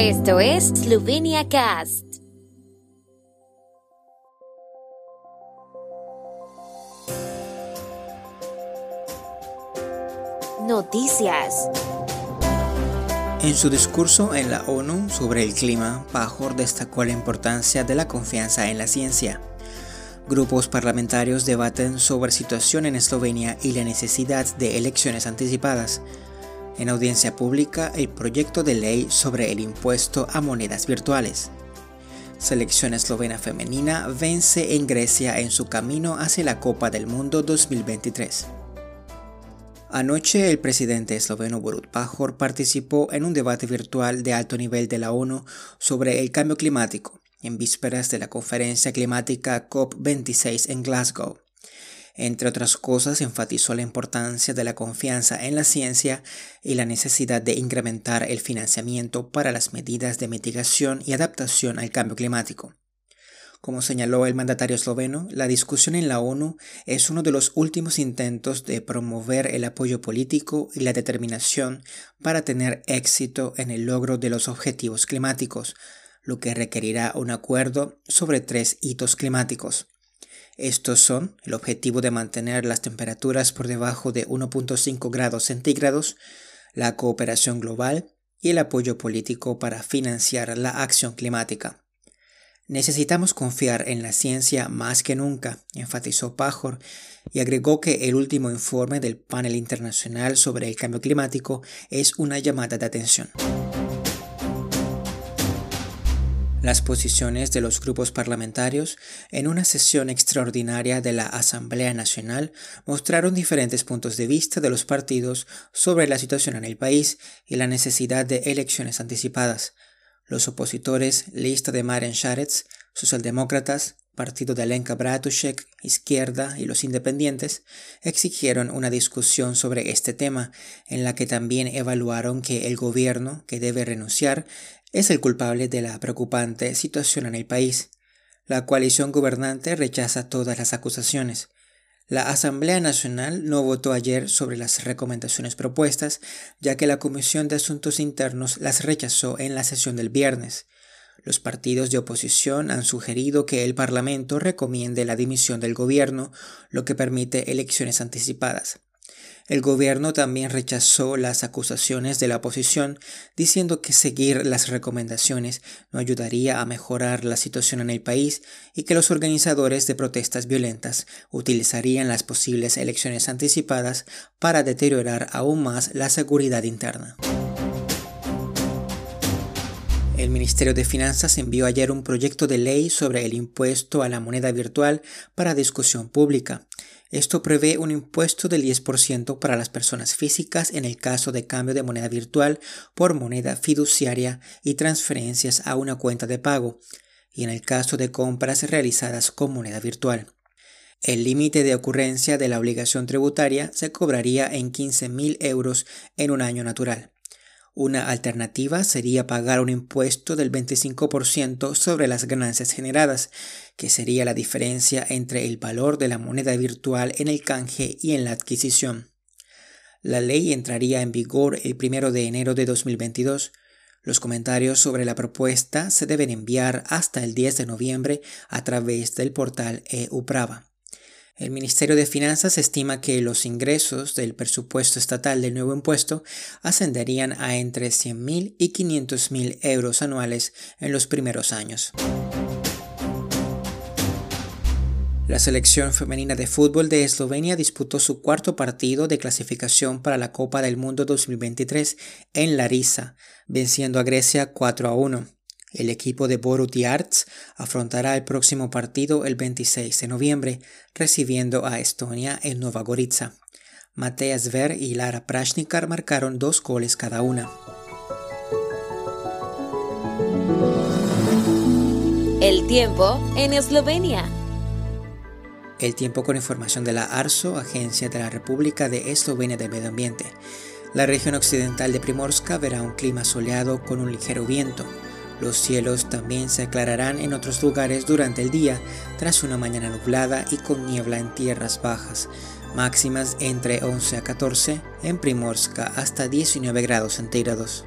Esto es Slovenia Cast. Noticias. En su discurso en la ONU sobre el clima, Pajor destacó la importancia de la confianza en la ciencia. Grupos parlamentarios debaten sobre situación en Eslovenia y la necesidad de elecciones anticipadas. En audiencia pública, el proyecto de ley sobre el impuesto a monedas virtuales. Selección eslovena femenina vence en Grecia en su camino hacia la Copa del Mundo 2023. Anoche el presidente esloveno Borut Pajor participó en un debate virtual de alto nivel de la ONU sobre el cambio climático en vísperas de la conferencia climática COP26 en Glasgow. Entre otras cosas, enfatizó la importancia de la confianza en la ciencia y la necesidad de incrementar el financiamiento para las medidas de mitigación y adaptación al cambio climático. Como señaló el mandatario esloveno, la discusión en la ONU es uno de los últimos intentos de promover el apoyo político y la determinación para tener éxito en el logro de los objetivos climáticos, lo que requerirá un acuerdo sobre tres hitos climáticos. Estos son el objetivo de mantener las temperaturas por debajo de 1.5 grados centígrados, la cooperación global y el apoyo político para financiar la acción climática. Necesitamos confiar en la ciencia más que nunca, enfatizó Pajor, y agregó que el último informe del panel internacional sobre el cambio climático es una llamada de atención. Las posiciones de los grupos parlamentarios en una sesión extraordinaria de la Asamblea Nacional mostraron diferentes puntos de vista de los partidos sobre la situación en el país y la necesidad de elecciones anticipadas. Los opositores, lista de Maren Sharets, socialdemócratas, partido de Alenka Bratushek, Izquierda y los independientes, exigieron una discusión sobre este tema, en la que también evaluaron que el gobierno, que debe renunciar, es el culpable de la preocupante situación en el país. La coalición gobernante rechaza todas las acusaciones. La Asamblea Nacional no votó ayer sobre las recomendaciones propuestas, ya que la Comisión de Asuntos Internos las rechazó en la sesión del viernes. Los partidos de oposición han sugerido que el Parlamento recomiende la dimisión del gobierno, lo que permite elecciones anticipadas. El gobierno también rechazó las acusaciones de la oposición, diciendo que seguir las recomendaciones no ayudaría a mejorar la situación en el país y que los organizadores de protestas violentas utilizarían las posibles elecciones anticipadas para deteriorar aún más la seguridad interna. El Ministerio de Finanzas envió ayer un proyecto de ley sobre el impuesto a la moneda virtual para discusión pública. Esto prevé un impuesto del 10% para las personas físicas en el caso de cambio de moneda virtual por moneda fiduciaria y transferencias a una cuenta de pago, y en el caso de compras realizadas con moneda virtual. El límite de ocurrencia de la obligación tributaria se cobraría en 15.000 euros en un año natural. Una alternativa sería pagar un impuesto del 25% sobre las ganancias generadas, que sería la diferencia entre el valor de la moneda virtual en el canje y en la adquisición. La ley entraría en vigor el 1 de enero de 2022. Los comentarios sobre la propuesta se deben enviar hasta el 10 de noviembre a través del portal EUPRAVA. El Ministerio de Finanzas estima que los ingresos del presupuesto estatal del nuevo impuesto ascenderían a entre 100.000 y 500.000 euros anuales en los primeros años. La selección femenina de fútbol de Eslovenia disputó su cuarto partido de clasificación para la Copa del Mundo 2023 en Larissa, venciendo a Grecia 4 a 1. El equipo de Borut Arts afrontará el próximo partido el 26 de noviembre, recibiendo a Estonia en Nova Gorica. Mateja Zver y Lara Prashnikar marcaron dos goles cada una. El tiempo en Eslovenia. El tiempo con información de la ARSO, Agencia de la República de Eslovenia de Medio Ambiente. La región occidental de Primorska verá un clima soleado con un ligero viento. Los cielos también se aclararán en otros lugares durante el día, tras una mañana nublada y con niebla en tierras bajas, máximas entre 11 a 14, en Primorska hasta 19 grados centígrados.